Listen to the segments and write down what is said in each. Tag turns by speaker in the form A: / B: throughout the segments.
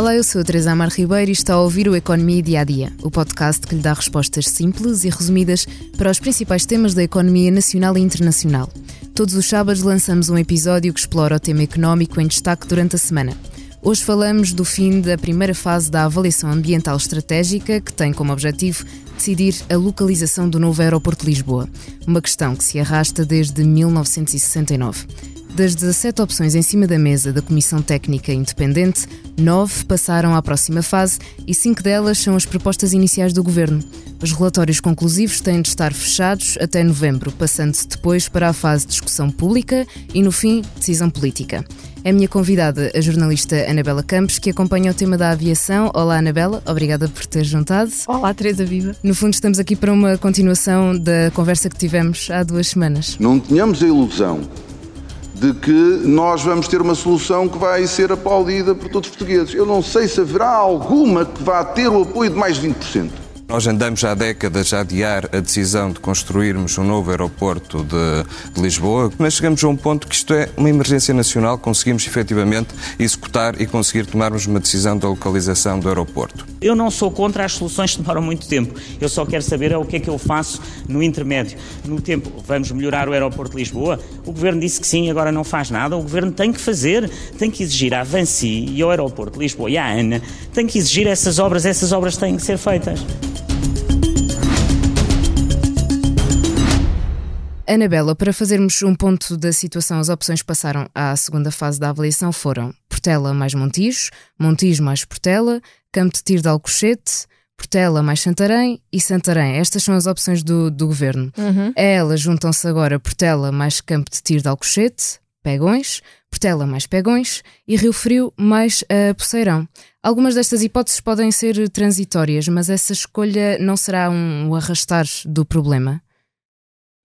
A: Olá, eu sou a Teresa Amar Ribeiro e está a ouvir o Economia Dia a Dia, o podcast que lhe dá respostas simples e resumidas para os principais temas da economia nacional e internacional. Todos os sábados lançamos um episódio que explora o tema económico em destaque durante a semana. Hoje falamos do fim da primeira fase da avaliação ambiental estratégica, que tem como objetivo decidir a localização do novo aeroporto de Lisboa, uma questão que se arrasta desde 1969. Das 17 opções em cima da mesa da Comissão Técnica Independente, nove passaram à próxima fase e cinco delas são as propostas iniciais do Governo. Os relatórios conclusivos têm de estar fechados até novembro, passando-se depois para a fase de discussão pública e, no fim, decisão política. É a minha convidada, a jornalista Anabela Campos, que acompanha o tema da aviação. Olá, Anabela, obrigada por ter juntado.
B: Olá, Teresa Viva.
A: No fundo, estamos aqui para uma continuação da conversa que tivemos há duas semanas.
C: Não tenhamos a ilusão de que nós vamos ter uma solução que vai ser aplaudida por todos os portugueses. Eu não sei se haverá alguma que vá ter o apoio de mais de 20%.
D: Nós andamos há décadas a adiar a decisão de construirmos um novo aeroporto de, de, Lisboa, mas chegamos a um ponto que isto é uma emergência nacional, conseguimos efetivamente executar e conseguir tomarmos uma decisão da localização do aeroporto.
E: Eu não sou contra as soluções que demoram muito tempo, eu só quero saber é o que é que eu faço no intermédio. No tempo, vamos melhorar o aeroporto de Lisboa? O Governo disse que sim, agora não faz nada, o Governo tem que fazer, tem que exigir à Vansi e ao aeroporto de Lisboa e à ANA, tem que exigir essas obras, essas obras têm que ser feitas.
A: Anabela, para fazermos um ponto da situação, as opções que passaram à segunda fase da avaliação foram Portela mais Montijo, Montijo mais Portela, Campo de Tiro de Alcochete, Portela mais Santarém e Santarém. Estas são as opções do, do governo. Uhum. A elas juntam-se agora Portela mais Campo de Tiro de Alcochete, Pegões, Portela mais Pegões e Rio Frio mais uh, Poceirão. Algumas destas hipóteses podem ser transitórias, mas essa escolha não será um arrastar do problema?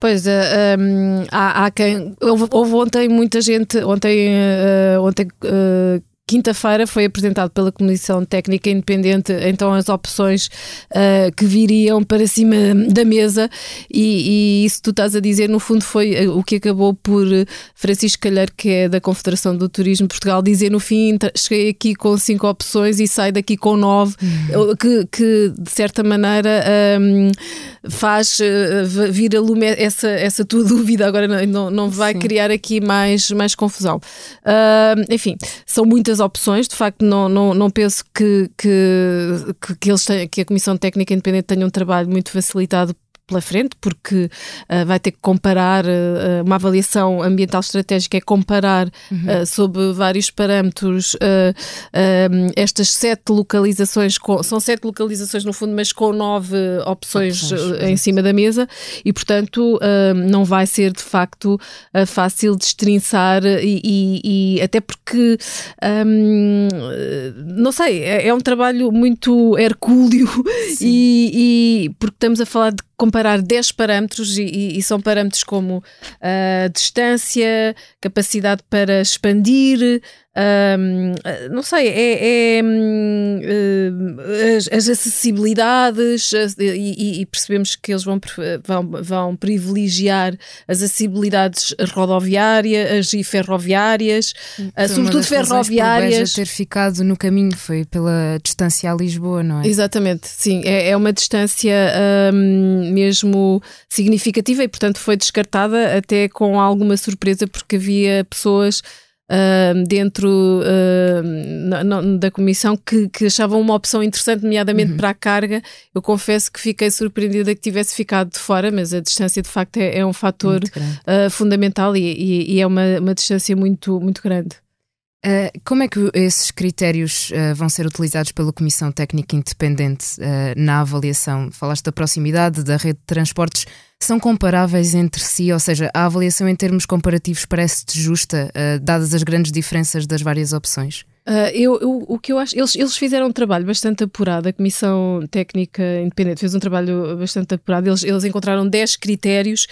B: Pois, uh, eh, um, ehm, há, há, quem. Houve, houve, ontem muita gente. Ontem, uh, ontem uh, quinta-feira foi apresentado pela Comissão Técnica Independente então as opções uh, que viriam para cima da mesa e, e, isso tu estás a dizer no fundo foi eh, o que acabou por eh, Francisco Calheiro que é da Confederação do Turismo Portugal dizer no fim cheguei aqui com cinco opções e saio daqui com nove uhum. que, que, de certa maneira um, faz uh, vir a lume essa, essa tua dúvida agora não, não, não vai Sim. criar aqui mais, mais confusão uh, enfim, são muitas muitas opções, de facto, não, não, não penso que, que, que, eles têm, que a Comissão Técnica Independente tenha um trabalho muito facilitado pela frente, porque uh, vai ter que comparar uh, uma avaliação ambiental estratégica, é comparar uhum. uh, sob vários parâmetros estas sete localizações, com, são sete localizações no fundo, mas com nove opções, opções em cima da mesa e, portanto, não vai ser de facto fácil de destrinçar e, e, e até porque, um, não sei, é, é, um trabalho muito hercúleo e, e porque estamos a falar de comparar 10 parâmetros e, e são parâmetros como uh, distância, capacidade para expandir, um, não sei, é, é uh, as, as, acessibilidades e, e, percebemos que eles vão, vão, vão privilegiar as acessibilidades rodoviárias e ferroviárias, uh, sobretudo ferroviárias.
A: ter ficado no caminho foi pela distância a Lisboa, não é?
B: Exatamente, sim, é, é uma distância um, mesmo significativa e, portanto, foi descartada até com alguma surpresa porque havia pessoas Uh, dentro uh, na, na, da comissão que, que, achavam uma opção interessante, nomeadamente uhum. para a carga. Eu confesso que fiquei surpreendida que tivesse ficado de fora, mas a distância de facto é, é um fator uh, fundamental e, e, e, é uma, uma distância muito, muito grande.
A: Uh, como é que esses critérios uh, vão ser utilizados pela Comissão Técnica Independente na avaliação? Falaste da proximidade, da rede de transportes, são comparáveis entre si? Ou seja, a avaliação em termos comparativos parece-te justa, dadas as grandes diferenças das várias opções?
B: Uh, eu, eu, o que eu acho, eles, eles fizeram um trabalho bastante apurado, a Comissão Técnica Independente fez um trabalho bastante apurado, eles, eles encontraram 10 critérios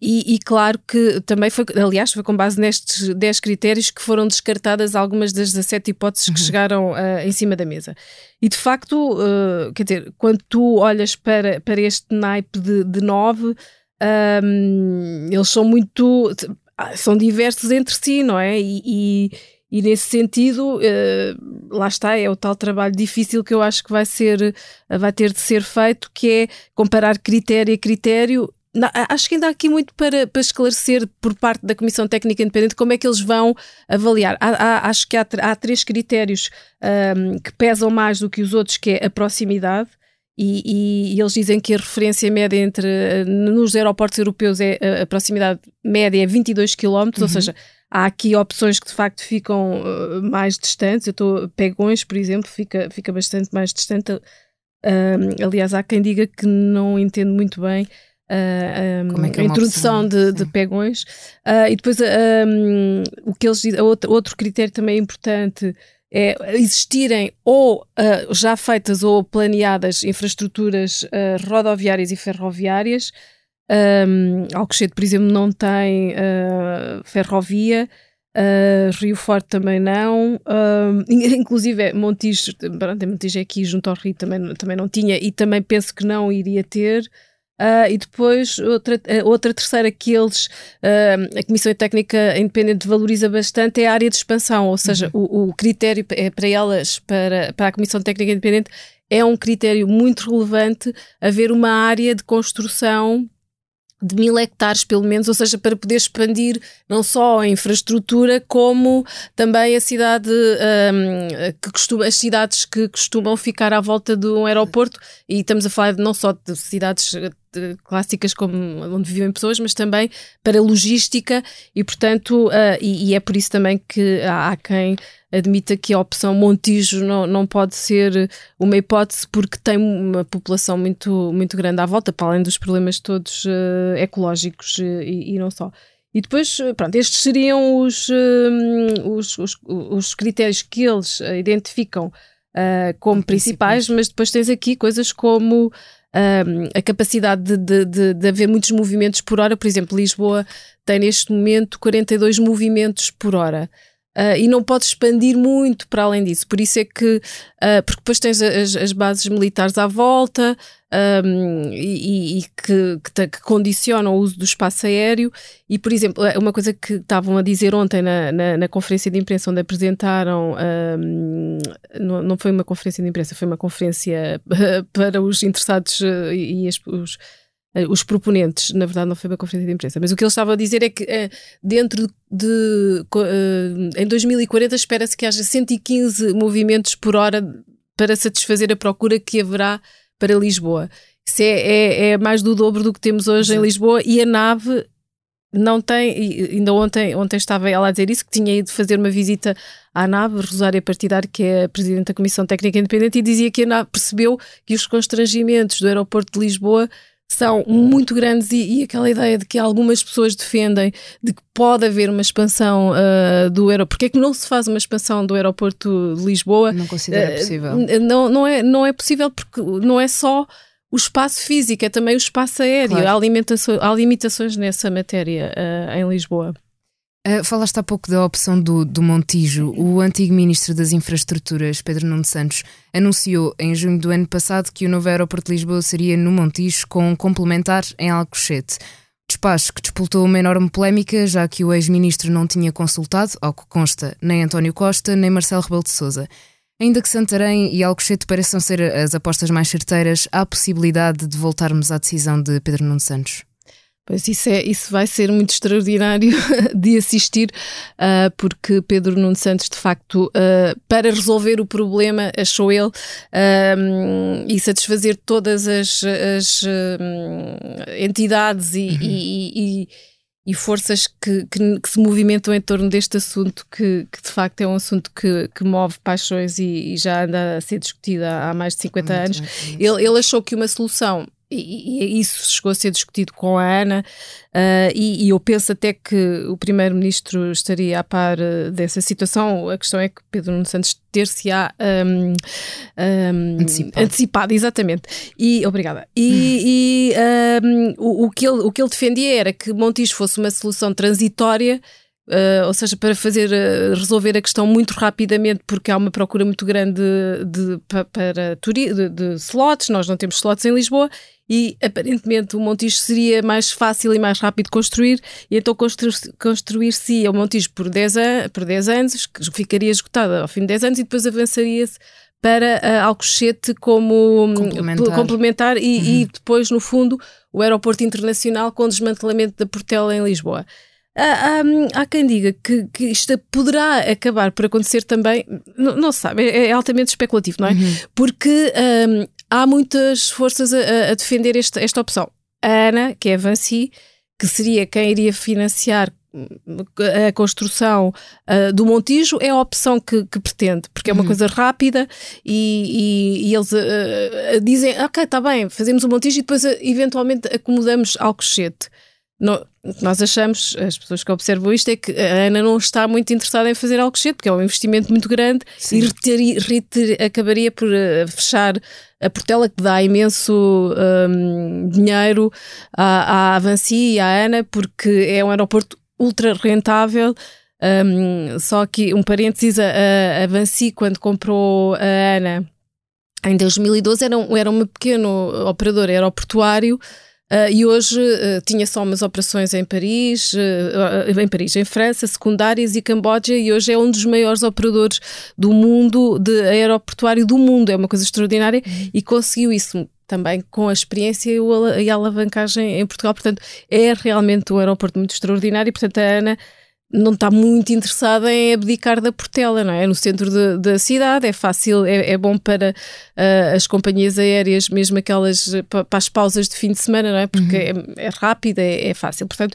B: e, e, claro que também foi, aliás, foi com base nestes 10 critérios que foram descartadas algumas das 17 hipóteses uhum. que chegaram uh, em cima da mesa. E de facto, uh, quer dizer, quando tu olhas para, para este naipe de, de 9, um, eles são muito. são diversos entre si, não é? e, e E nesse sentido, uh, lá está, é o tal trabalho difícil que eu acho que vai ser, vai ter de ser feito, que é comparar critério a critério não, acho que ainda há aqui muito para, para esclarecer por parte da Comissão Técnica Independente como é que eles vão avaliar. Há, há, acho que há, há três critérios um, que pesam mais do que os outros, que é a proximidade, e, e, eles dizem que a referência média entre nos aeroportos europeus é a, proximidade média é 22 km, uhum. ou seja, há aqui opções que de facto ficam uh, mais distantes. Eu estou Pegões, por exemplo, fica, fica bastante mais distante. Um, aliás, há quem diga que não entende muito bem uh, um, é é a introdução de, de, pegões. Uh, e depois um, o que eles dizem, outro, outro critério também importante é existirem ou uh, já feitas ou planeadas infraestruturas uh, rodoviárias e ferroviárias. Um, Alcochete, por exemplo, não tem uh, ferrovia, Rio Forte também não, inclusive Montijo, Montijo é aqui junto ao Rio também, também não tinha e também penso que não iria ter. Uh, e depois, outra, outra terceira que eles, uh, a Comissão Técnica Independente valoriza bastante é a área de expansão, ou seja, uhum. o, o, critério é para elas, para, para a Comissão Técnica Independente, é um critério muito relevante haver uma área de construção de mil hectares, pelo menos, ou seja, para poder expandir não só a infraestrutura, como também a cidade, um, que costuma, as cidades que costumam ficar à volta de um aeroporto, e estamos a falar não só de cidades de, clássicas como onde vivem pessoas, mas também para logística, e portanto, uh, e, e, é por isso também que há, há quem admita que a opção Montijo não, não pode ser uma hipótese porque tem uma população muito, muito grande à volta, para além dos problemas todos uh, ecológicos uh, e, e, não só. E depois, eh, pronto, estes seriam os, uh, os, os, os, critérios que eles identificam como principais, mas depois tens aqui coisas como a capacidade de, de, de, de, haver muitos movimentos por hora. Por exemplo, Lisboa tem neste momento 42 movimentos por hora. Uh, e não pode expandir muito para além disso. Por isso é que, uh, porque depois tens as, as, bases militares à volta um, e, e que, que, que, condicionam o uso do espaço aéreo. E, por exemplo, é uma coisa que estavam a dizer ontem na, na, na conferência de imprensa, onde apresentaram, um, não, não foi uma conferência de imprensa, foi uma conferência para os interessados e, e os os proponentes, na verdade não foi uma conferência de imprensa, mas o que eles estavam a dizer é que uh, dentro de uh, em 2040 espera-se que haja 115 movimentos por hora para satisfazer a procura que haverá para Lisboa. Isso é, é, é mais do dobro do que temos hoje Exato. em Lisboa e a nave não tem, ainda ontem, ontem estava ela a dizer isso, que tinha ido fazer uma visita à nave, Rosária Partidário, que é a Presidente da Comissão Técnica Independente, e dizia que a nave percebeu que os constrangimentos do aeroporto de Lisboa são muito grandes e, e, aquela ideia de que algumas pessoas defendem de que pode haver uma expansão uh, do aeroporto. Porque é que não se faz uma expansão do aeroporto de Lisboa?
A: Não considera uh, possível.
B: Não, não, é, não é possível porque não é só o espaço físico, é também o espaço aéreo. Claro. Há, há limitações nessa matéria uh, em Lisboa.
A: Uh, falaste há pouco da opção do, do Montijo. O antigo Ministro das Infraestruturas, Pedro Nuno Santos, anunciou em junho do ano passado que o novo aeroporto de Lisboa seria no Montijo, com um complementar em Alcochete. Despacho que despoltou uma enorme polémica, já que o ex-ministro não tinha consultado, ao que consta, nem António Costa, nem Marcelo Rebelo de Sousa. Ainda que Santarém e Alcochete pareçam ser as apostas mais certeiras, há possibilidade de voltarmos à decisão de Pedro Nuno Santos?
B: Pois isso, é, isso vai ser muito extraordinário de assistir, uh, porque Pedro Nuno Santos, de facto, uh, para resolver o problema, achou ele, uh, e satisfazer todas as, as entidades e, uhum. e, e, e forças que, que, que, se movimentam em torno deste assunto, que, que de facto é um assunto que, move paixões e, já anda a ser discutido há, mais de 50 muito anos. Ele, ele achou que uma solução e, e, isso chegou a ser discutido com a Ana, uh, e, e, eu penso até que o Primeiro-Ministro estaria a par uh, dessa situação. A questão é que Pedro Nuno Santos ter-se-á um, um, antecipado. antecipado. exatamente. E, obrigada. E, e um, o, o, que ele, o que ele defendia era que Montijo fosse uma solução transitória Uh, ou seja, para fazer uh, resolver a questão muito rapidamente, porque há uma procura muito grande de, de para de, de, slots, nós não temos slots em Lisboa e aparentemente o Montijo seria mais fácil e mais rápido construir, e então construir-se o Montijo por 10, por 10 anos, que ficaria esgotado ao fim de 10 anos, e depois avançaria-se para uh, Alcochete como hum, complementar, complementar e, uhum. e, depois, no fundo, o aeroporto internacional com o desmantelamento da Portela em Lisboa. Há, há, há quem diga que, que, isto poderá acabar por acontecer também, não, não se sabe, é, é, altamente especulativo, não é? Uhum. Porque um, há muitas forças a, a defender esta, esta opção. A ANA, que é a Vancy, que seria quem iria financiar a construção uh, do Montijo é a opção que, que, pretende, porque é uma uhum. coisa rápida e, e, e eles uh, dizem, ok, está bem, fazemos o Montijo e depois eventualmente acomodamos Alcochete. No, nós achamos, as pessoas que observam isto, é que a Ana não está muito interessada em fazer Alcochete, porque é um investimento muito grande Sim. e reter, reter, acabaria por fechar a Portela, que dá imenso um, dinheiro à, à Avanci e à Ana, porque é um aeroporto ultra rentável. Um, só que um parênteses, a, a Vancy, quando comprou a Ana em 2012, era, um, era um pequeno operador aeroportuário Uh, e hoje uh, tinha só umas operações em Paris, uh, em Paris, em França, secundárias e Camboja, e hoje é um dos maiores operadores do mundo, de aeroportuário do mundo. É uma coisa extraordinária uhum. e conseguiu isso também com a experiência e a alavancagem em Portugal. Portanto, é realmente um aeroporto muito extraordinário e, portanto, a Ana não está muito interessada em abdicar da Portela, não é? No centro de, da cidade, é fácil, é, é bom para uh, as companhias aéreas, mesmo aquelas para, para, as pausas de fim de semana, não é? Porque uhum. é, é rápida, é, é, fácil. Portanto,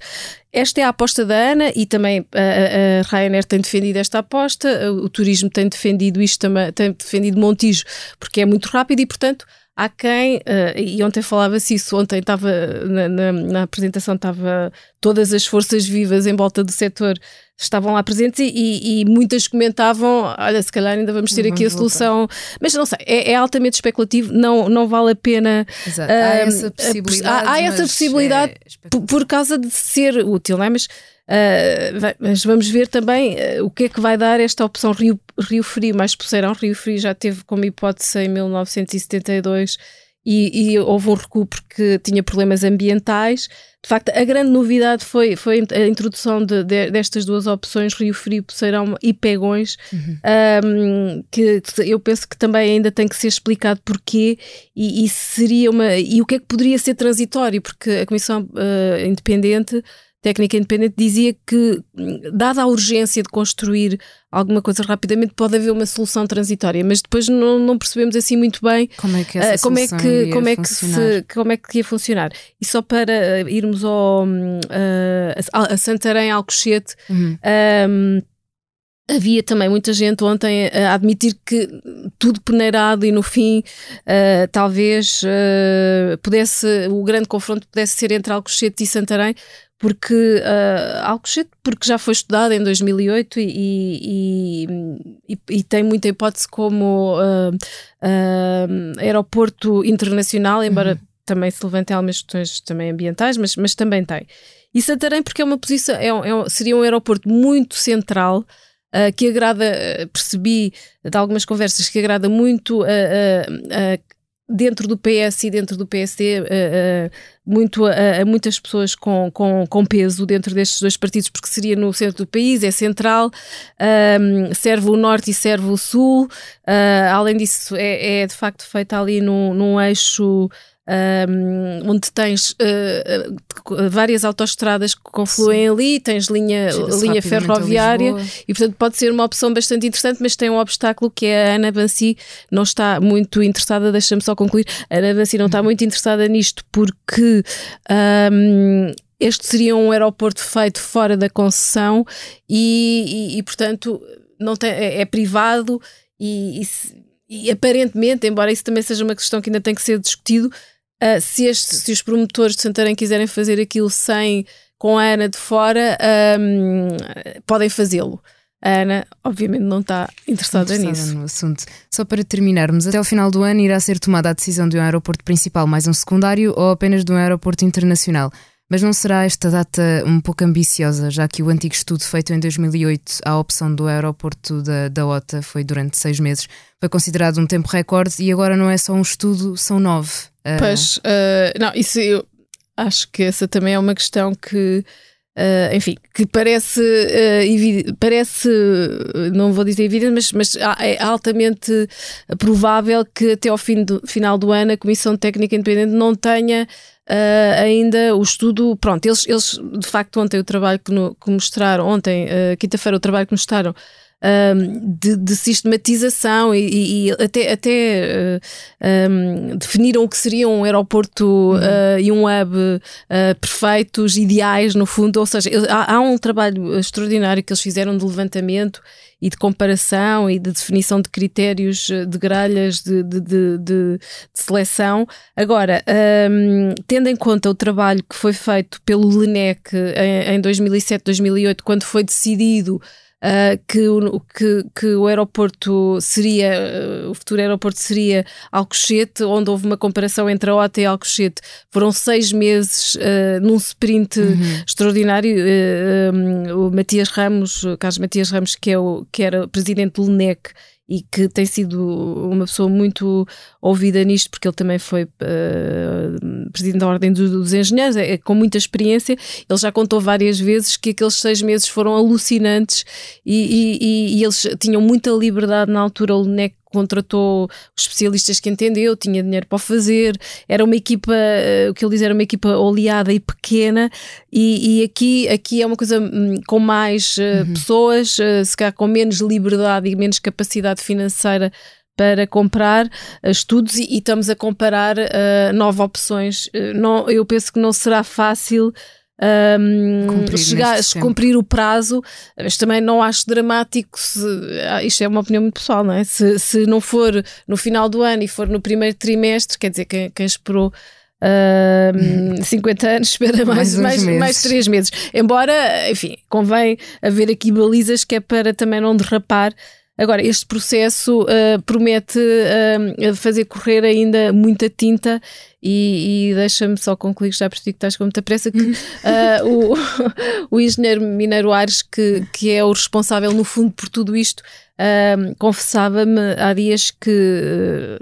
B: esta é a aposta da Ana e também a, a Ryanair tem defendido esta aposta, o turismo tem defendido isto também, tem defendido Montijo porque é muito rápido e, portanto, há quem, uh, e ontem falava-se isso, ontem estava na, na, na, apresentação, estava todas as forças vivas em volta do setor estavam lá presentes e, e, e muitas comentavam, olha, se calhar ainda vamos ter aqui a solução, voltar. mas não sei, é, é, altamente especulativo, não, não vale a pena.
A: Exato. Há essa possibilidade.
B: Há, há essa possibilidade é por, por, causa de ser útil, não é? Mas Uh, mas vamos ver também uh, o que é que vai dar esta opção Rio, Rio Frio mais Poceirão. Rio Frio já teve como hipótese em 1972 e, e, houve um recuo porque tinha problemas ambientais. De facto, a grande novidade foi, foi a introdução de, de, destas duas opções, Rio Frio, Poceirão e Pegões, uhum. um, que eu penso que também ainda tem que ser explicado porquê e, e, seria uma e o que é que poderia ser transitório, porque a Comissão uh, Independente técnica independente dizia que, dada a urgência de construir alguma coisa rapidamente, pode haver uma solução transitória, mas depois não, não percebemos assim muito bem
A: como é que, essa uh, como é que,
B: como é que, se, como é que ia funcionar. E só para irmos ao, uh, a, a Santarém, Alcochete, uhum. um, Havia também muita gente ontem a admitir que tudo peneirado e no fim uh, talvez uh, pudesse, o grande confronto pudesse ser entre Alcochete e Santarém, porque uh, Alcochete porque já foi estudado em 2008 e, e, e, e tem muita hipótese como uh, uh, aeroporto internacional, embora uhum. também se levantem algumas questões também ambientais, mas, mas também tem. E Santarém porque é uma posição, é, é, seria um aeroporto muito central, que agrada, percebi de algumas conversas, que agrada muito a, a, dentro do PS e dentro do PSD uh, uh, muito, a, a, muitas pessoas com, com, com peso dentro destes dois partidos, porque seria no centro do país, é central, serve o norte e serve o sul. Uh, além disso, é, é, de facto feita ali num, num eixo um, onde tens uh, várias autoestradas que confluem Sim. ali, tens linha, linha ferroviária e, portanto, pode ser uma opção bastante interessante, mas tem um obstáculo que é a Ana Bansi não está muito interessada, deixa-me só concluir, a Ana Bansi não está uhum. muito interessada nisto porque um, este seria um aeroporto feito fora da concessão e, e, e portanto, não tem, é, é privado e, e, aparentemente, embora isso também seja uma questão que ainda tem que ser discutido, Uh, se, este, se, os promotores de Santarém quiserem fazer aquilo sem com a Ana de fora, um, podem fazê-lo. A Ana, obviamente, não está interessada, interessada nisso.
A: no assunto. Só para terminarmos, até ao final do ano irá ser tomada a decisão de um aeroporto principal mais um secundário ou apenas de um aeroporto internacional. Mas não será esta data um pouco ambiciosa, já que o antigo estudo feito em 2008 à opção do aeroporto da, da OTA foi durante seis meses, foi considerado um tempo recorde e agora não é só um estudo, são nove.
B: Uh... Pois, uh, não, isso eu acho que essa também é uma questão que Uh, enfim, que parece, uh, parece, não vou dizer evidente, mas, mas é altamente provável que até ao fim do, final do ano a Comissão Técnica Independente não tenha uh, ainda o estudo. Pronto, eles, eles de facto ontem o trabalho que, no, que mostraram, ontem, quinta-feira, o trabalho que mostraram um, de, de, sistematização e, e até, até uh, um, definiram o que seria um aeroporto uhum. uh, e um hub uh, perfeitos, ideais, no fundo. Ou seja, há, há, um trabalho extraordinário que eles fizeram de levantamento e de comparação e de definição de critérios de grelhas de, de, de, de seleção. Agora, um, tendo em conta o trabalho que foi feito pelo LENEC em, em 2007, 2008, quando foi decidido uh, que, o, que, que o aeroporto seria, uh, o futuro aeroporto seria Alcochete, onde houve uma comparação entre a OTA e Alcochete. Foram seis meses uh, num sprint uhum. extraordinário. Um, o Matias Ramos, o Carlos Matias Ramos, que, é o, que era presidente do LNEC, e que tem sido uma pessoa muito ouvida nisto, porque ele também foi uh, presidente da Ordem dos, dos Engenheiros, é, é, com muita experiência. Ele já contou várias vezes que aqueles seis meses foram alucinantes e, e, e eles tinham muita liberdade na altura. O LNEC contratou os especialistas que entendeu, tinha dinheiro para o fazer, era uma equipa, uh, o que ele diz era uma equipa oleada e pequena, e, e aqui, aqui é uma coisa um, com mais uh, uhum. pessoas, uh, se calhar com menos liberdade e menos capacidade financeira para comprar estudos e, e, estamos a comparar uh, nove opções. Não, eu penso que não será fácil um, cumprir, chegar, cumprir o prazo, mas também não acho dramático se ah, isto é uma opinião muito pessoal, não é? Se, se não for no final do ano e for no primeiro trimestre, quer dizer, quem, quem esperou Uh, 50 anos, espera mais, mais, mais, mais 3 meses. Embora, enfim, convém haver aqui balizas que é para também não derrapar Agora, este processo uh, promete uh, fazer correr ainda muita tinta e, e deixa-me só concluir, já percebi que estás com muita pressa, que uh, o, o engenheiro Mineiro Ares, que, que é o responsável no fundo por tudo isto, confessava-me há dias que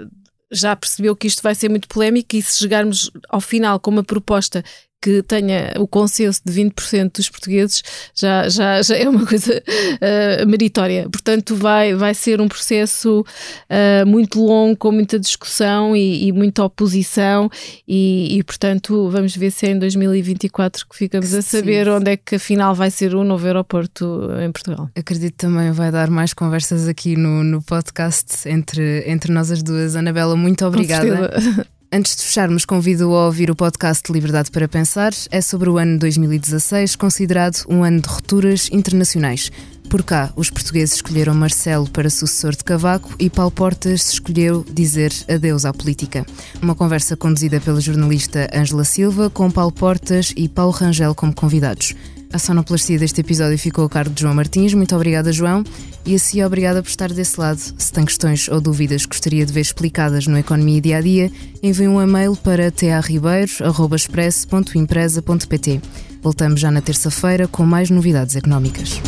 B: já percebeu que isto vai ser muito polémico e se chegarmos ao final com uma proposta que tenha o consenso de 20% dos portugueses já, já, já é uma coisa uh, meritória. Portanto, vai, vai ser um processo uh, muito longo, com muita discussão e, e muita oposição, e, e, portanto, vamos ver se é em 2024 que ficamos a saber Sim. onde é que afinal vai ser o novo aeroporto em Portugal.
A: Acredito também vai dar mais conversas aqui no, no podcast entre, entre nós as duas. Anabela, muito obrigada. Antes de fecharmos, convido a ouvir o podcast Liberdade para Pensar. É sobre o ano 2016, considerado um ano de rupturas internacionais. Por cá, os portugueses escolheram Marcelo para sucessor de Cavaco e Paulo Portas escolheu dizer adeus à política. Uma conversa conduzida pela jornalista Ângela Silva, com Paulo Portas e Paulo Rangel como convidados. A sonoplastia deste episódio ficou a cargo de João Martins. Muito obrigada, João. E assim, obrigada por estar desse lado. Se tem questões ou dúvidas que gostaria de ver explicadas no Economia Dia a Dia, envie um e-mail para tarribeiro.express.empresa.pt. Voltamos já na terça-feira com mais novidades económicas.